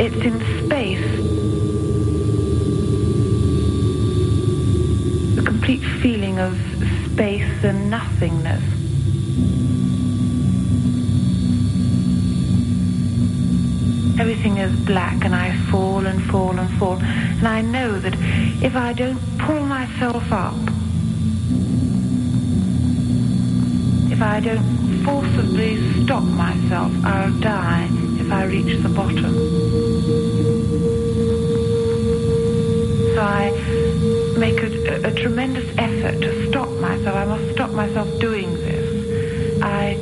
it's in space. A complete feeling of space and nothingness. Everything is black and I fall and fall and fall. And I know that if I don't pull myself up, if I don't forcibly stop myself, I'll die if I reach the bottom. I make a, a, a tremendous effort to stop myself. I must stop myself doing this. I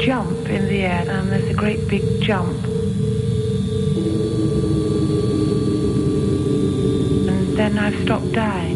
jump in the air and there's a great big jump. And then I've stopped dying.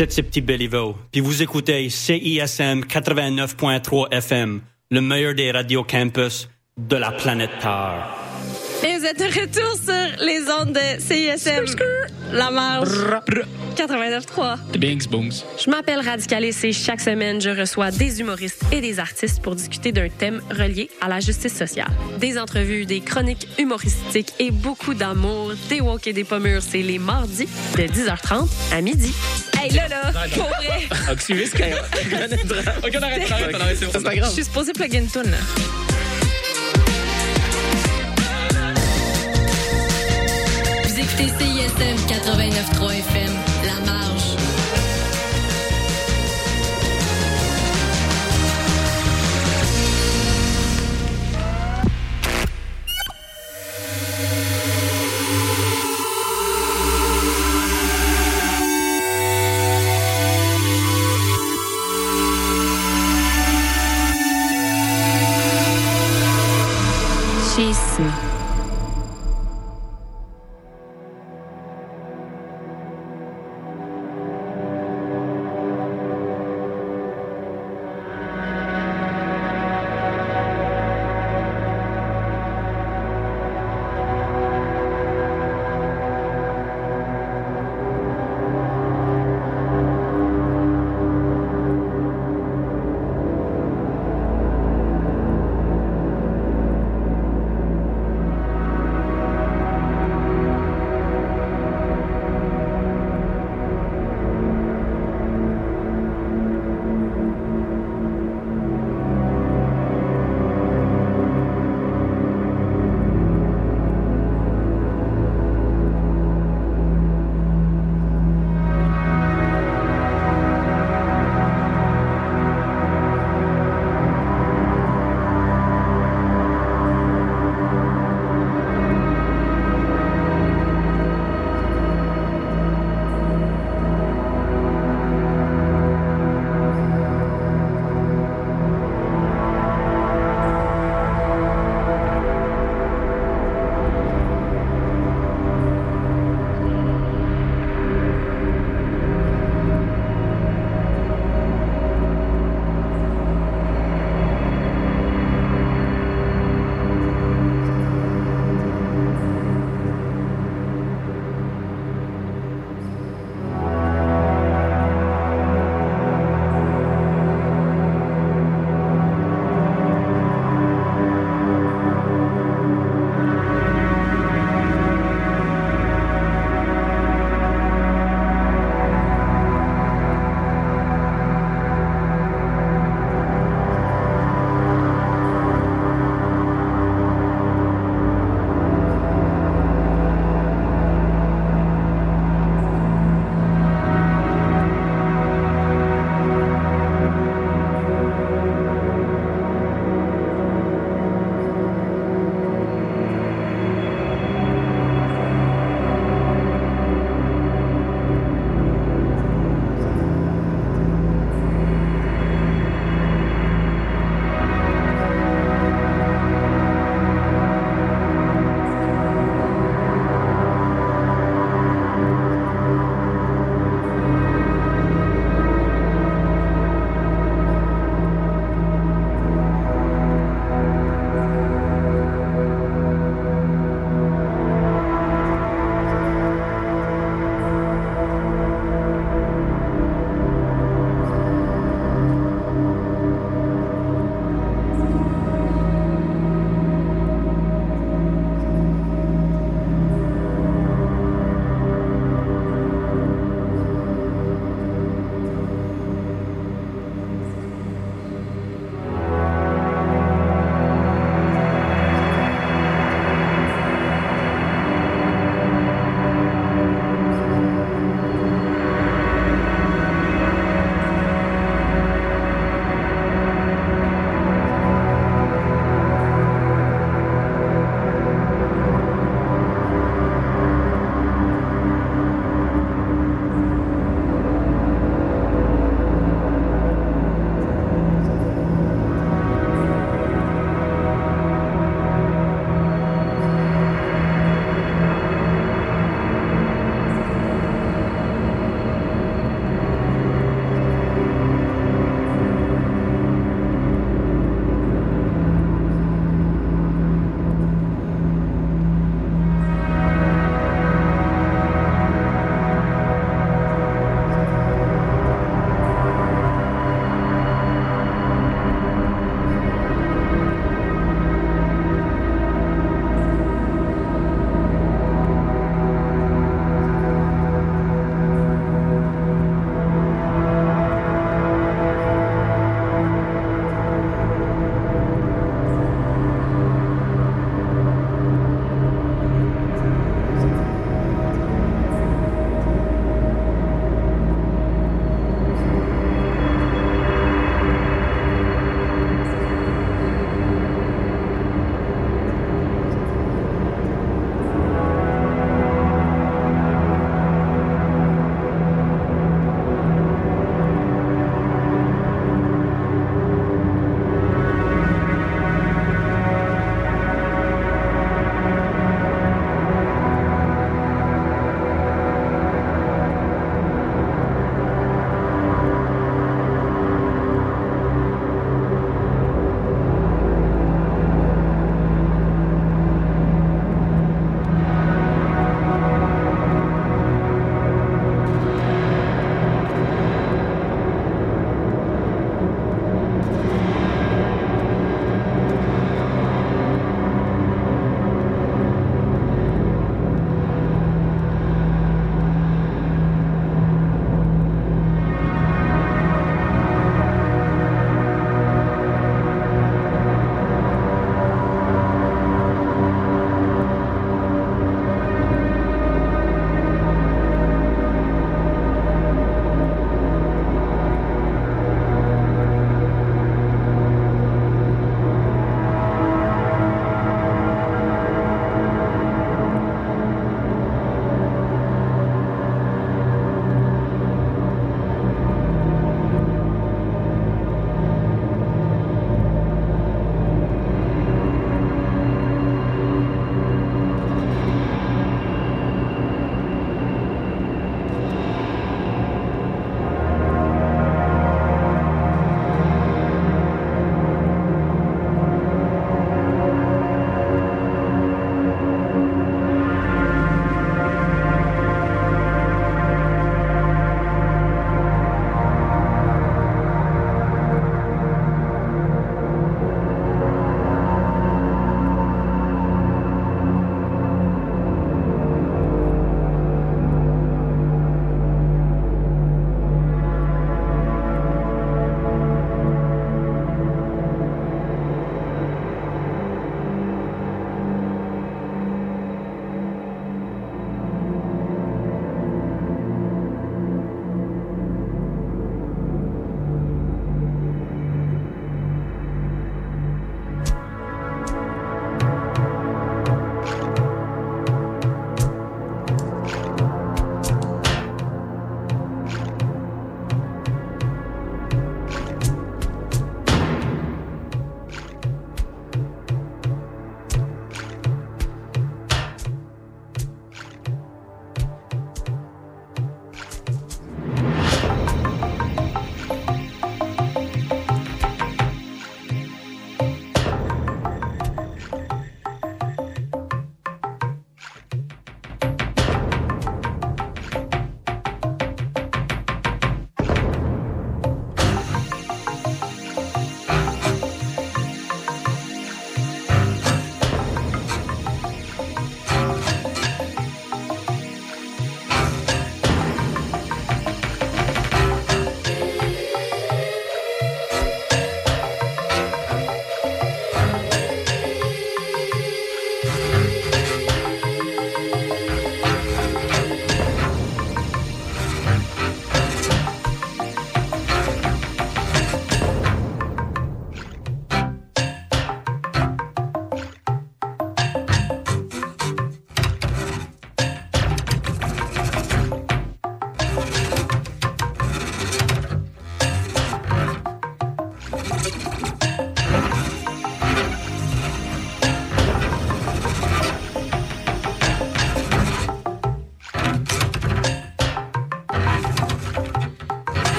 Ici c'est Petit Béliveau, puis vous écoutez CISM 89.3 FM, le meilleur des radios campus de la planète Terre. Et vous êtes de retour sur les ondes de CISM. La marge 89.3. The Bings Booms. Je m'appelle Radicalis et chaque semaine, je reçois des humoristes et des artistes pour discuter d'un thème relié à la justice sociale. Des entrevues, des chroniques humoristiques et beaucoup d'amour, des walk et des pommures. C'est les mardis de 10h30 à midi. Hey, là, là, pour vrai, Oxyvis, Ok, on arrête, on arrête, on arrête, je suis supposée plugger une toune, écoutez CISM 89.3 FM, La Marge.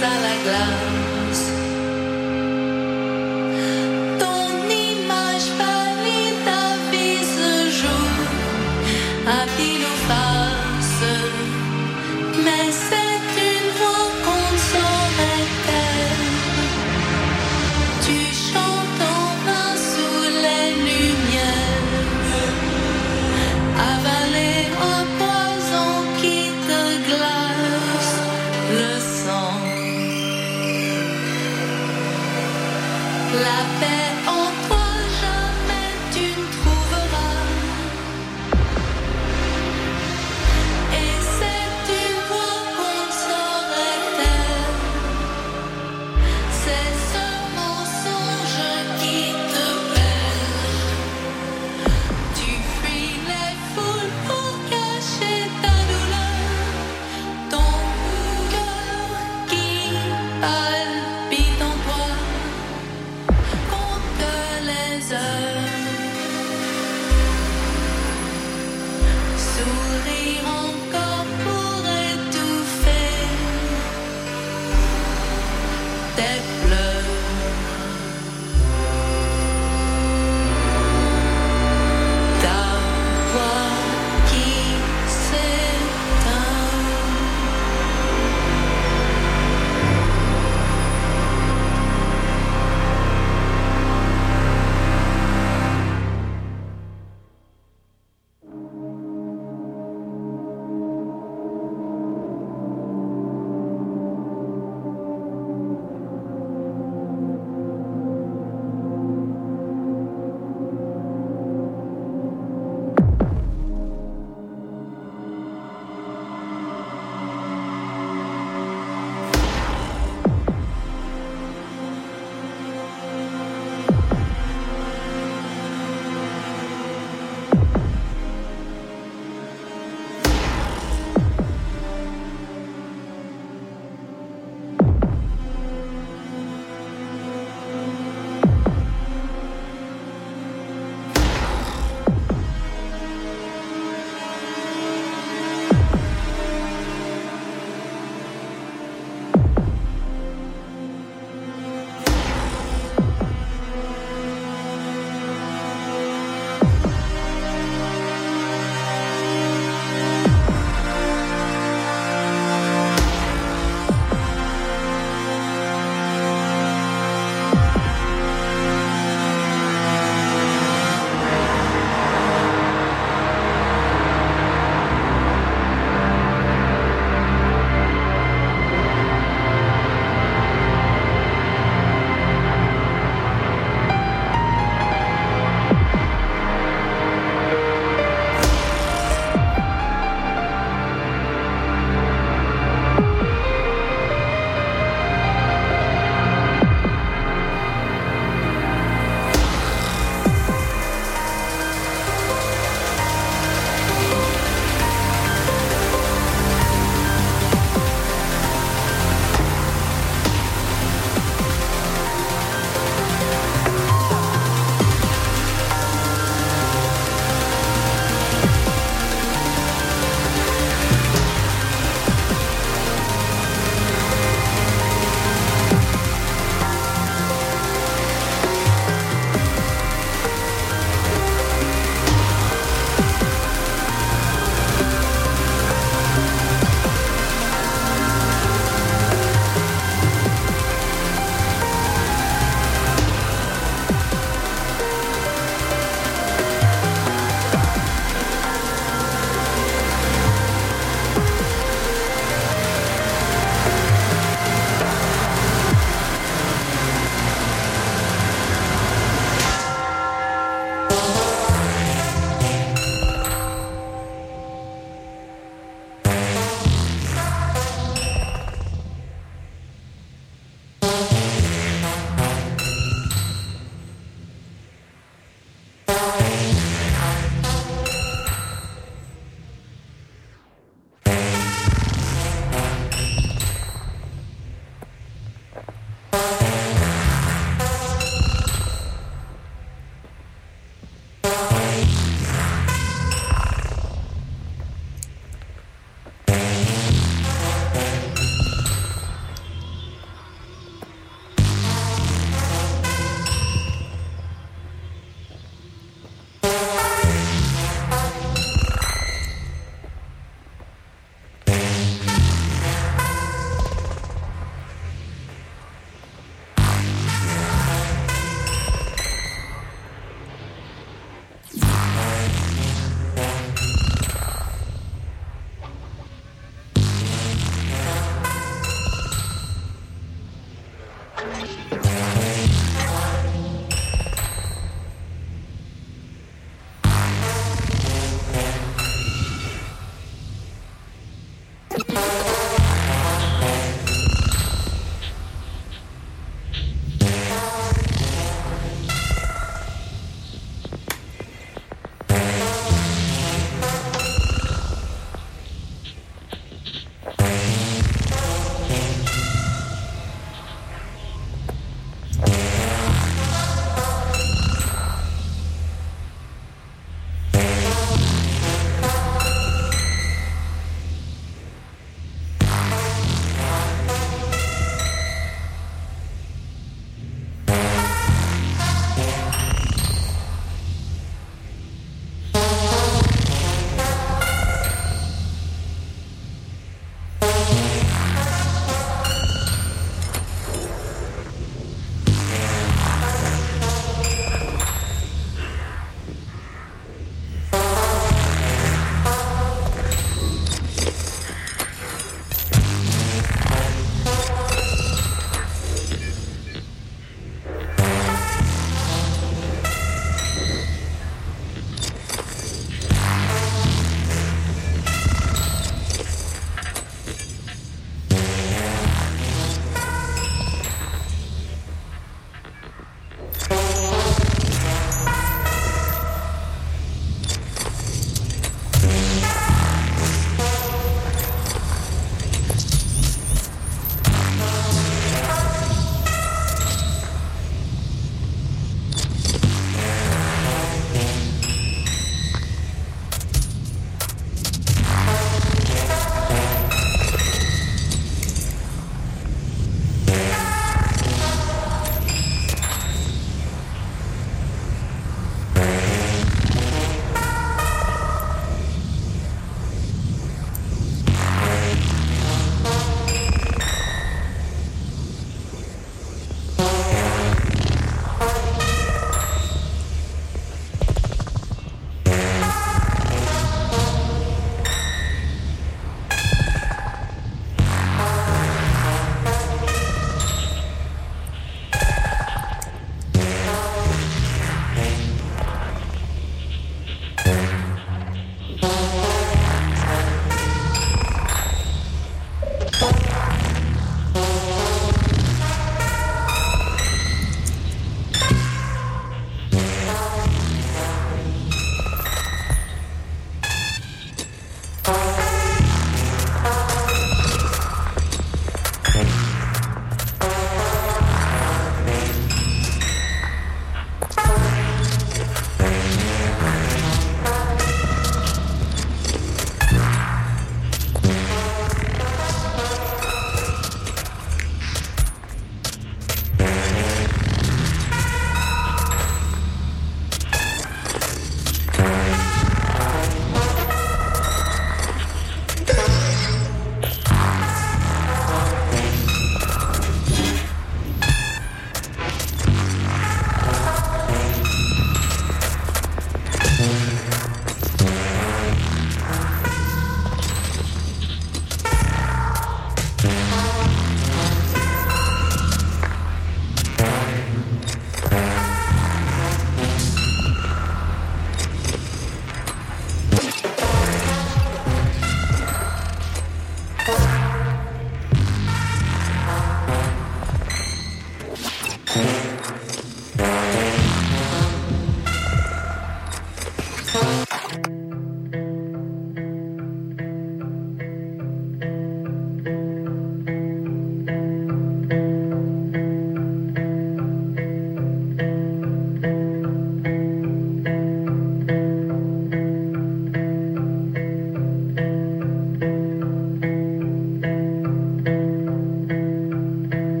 Face à la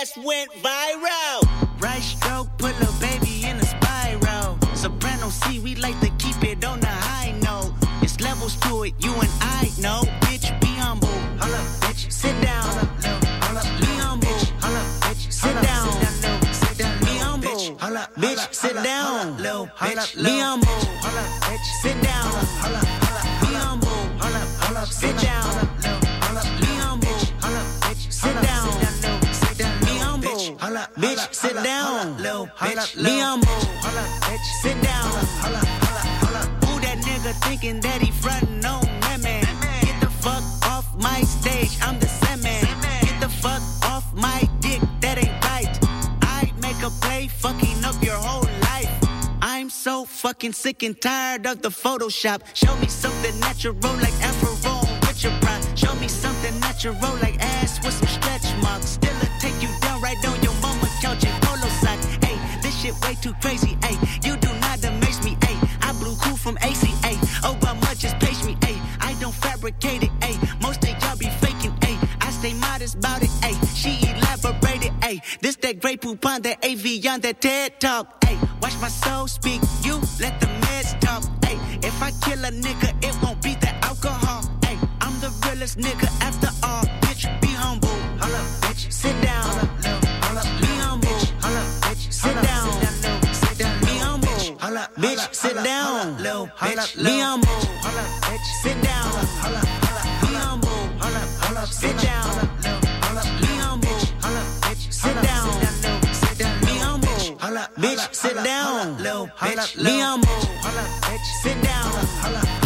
just went viral. So fucking sick and tired of the Photoshop. Show me something natural like Afro with your pride. Show me something natural like ass with some stretch marks. Still take you down right on your mama couch in polo socks. Hey, this shit way too crazy. Hey, you do not amaze me. Hey, I blew cool from ACA. Obama just page me. Hey, I don't fabricate it. Hey, most of y'all be faking. Hey, I stay modest about it. Hey. Hey, this that Grey Poupon that Evian that TED talk. Hey, watch my soul speak. You let the meds talk. Hey, if I kill a nigga, it won't be the alcohol. Hey, I'm the realest nigga after all. Bitch, be humble. Hold up, bitch. Sit down. Be humble. Holla bitch sit down. Be humble. Bitch, sit down. Be humble. Bitch sit down. Be humble. Sit down. Bitch, sit down. Be humble. Sit down.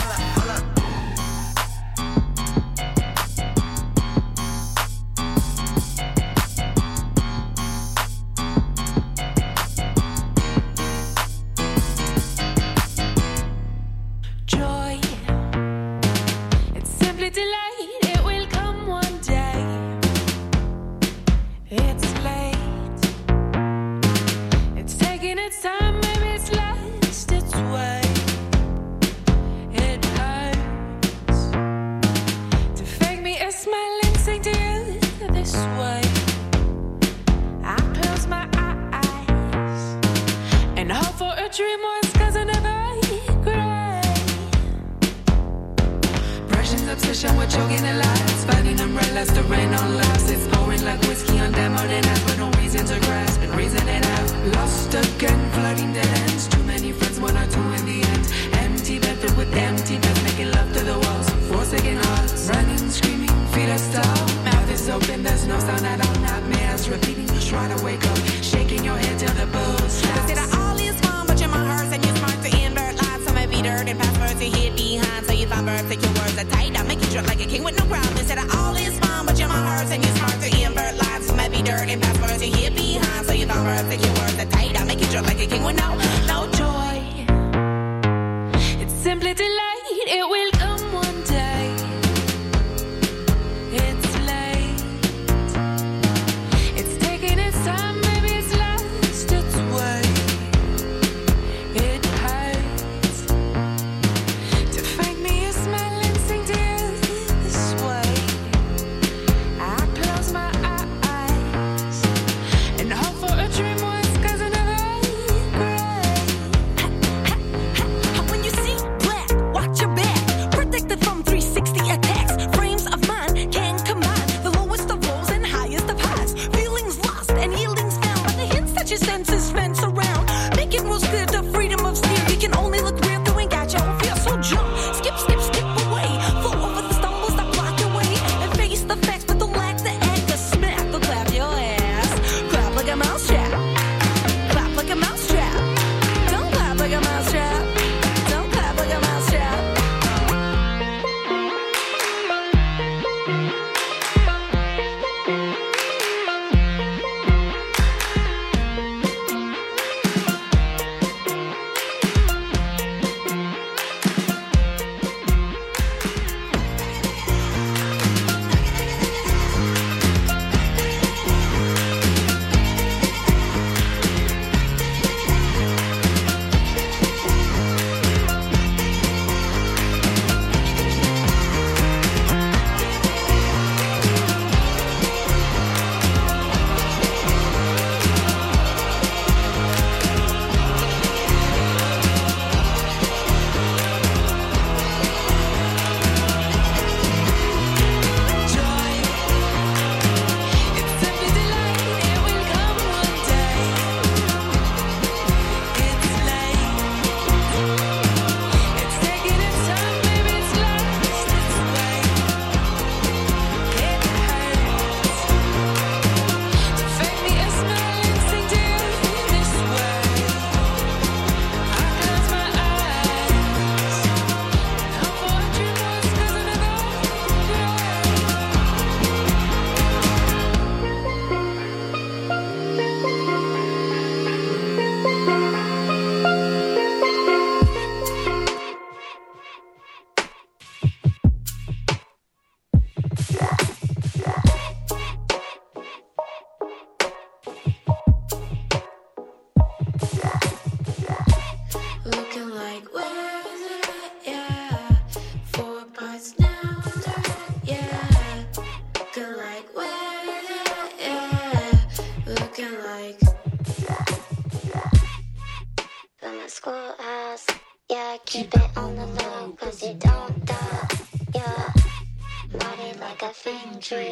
Dream once, cause I never gray. Russian's obsession with choking the lights. Finding umbrellas to rain on lives. It's pouring like whiskey on them on and with no reason to grasp and reason it out. Lost again, flooding dead ends. Too many friends, one or two in the end. Empty bed filled with empty beds, making love to the walls. Forsaken hearts, running, screaming, feet are stalled. Mouth is open, there's no sound at all. Nightmares repeating, trying to wake up, shaking your head till the. Said dirt and passwords to hid behind. So you thought verbs, take your words are tight. I make you drip like a king with no crown. They said I all is fun, but you're my hearse and you're smart to invert lines. Some may be dirt and passwords to hid behind. So you thought verbs, take your words are tight. I make you drip like a king with no, no joy. It's simply delight. It will come a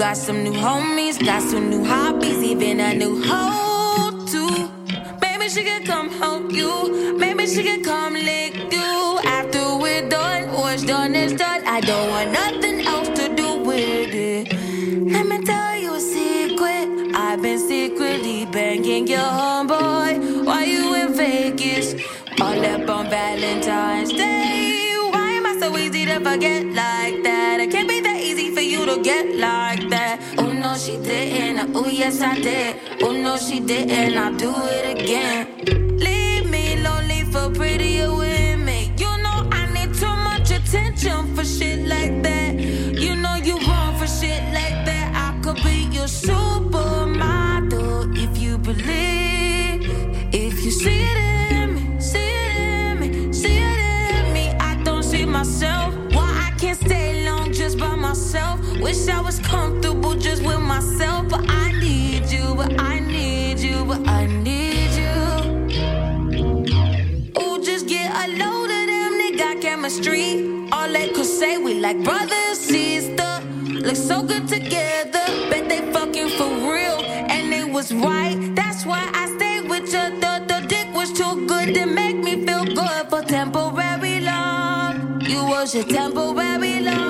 got some new homies, got some yes, I did. Oh no, she didn't. I'll do it again. Leave me lonely for prettier women. You know I need too much attention for shit like that. You know you wrong for shit like that. I could be your supermodel if you believe. If you see it in me, see it in me, see it in me. I don't see myself. Why I can't stay long just by myself? Wish I was comfortable just with myself, but I I need you. Ooh, just get a load of them, they got chemistry. All they could say, we like brother and sister. Look so good together, bet they fucking for real. And it was right, that's why I stayed with you. The, the dick was too good to make me feel good for temporary love. You was your temporary lover.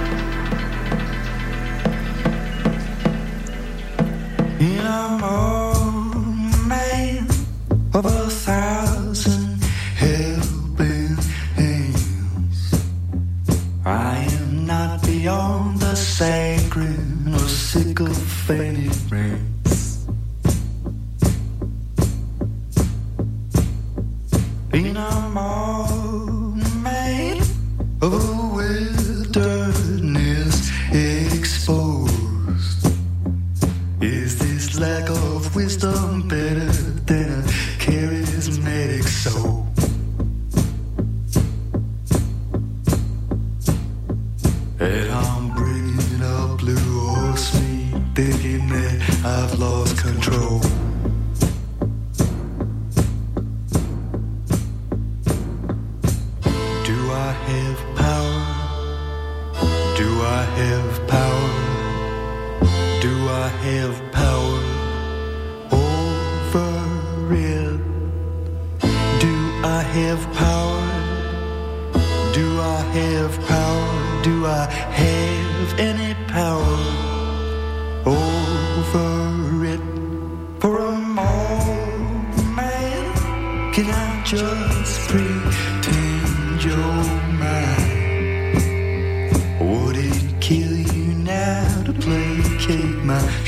my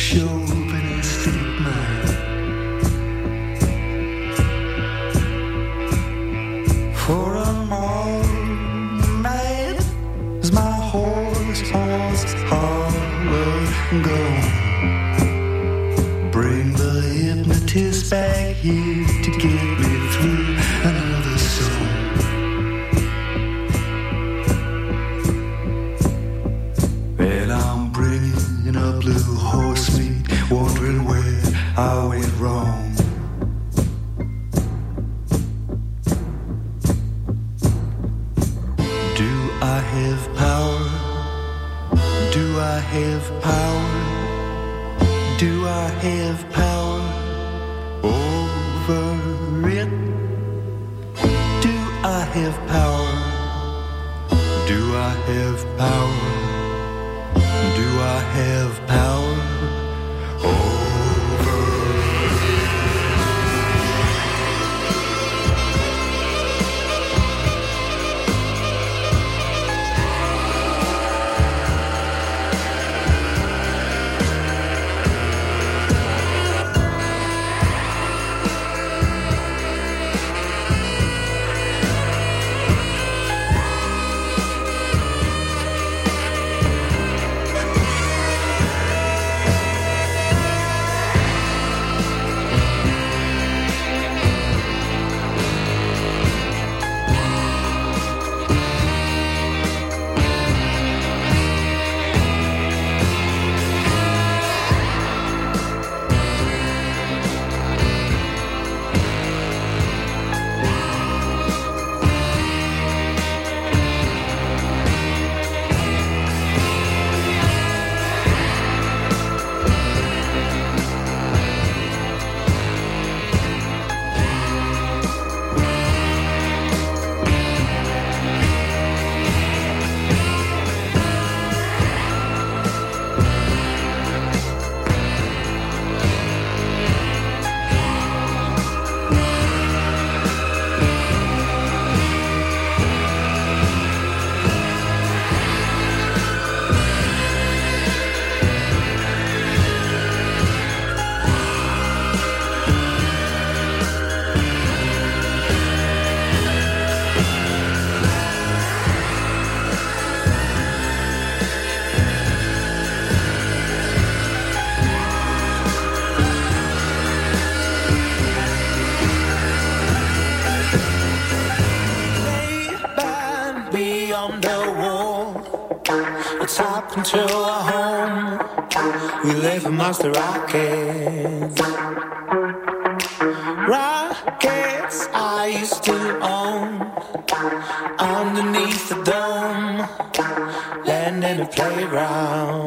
wave amongst the rockets. Rockets I used to own underneath the dome, land in a playground.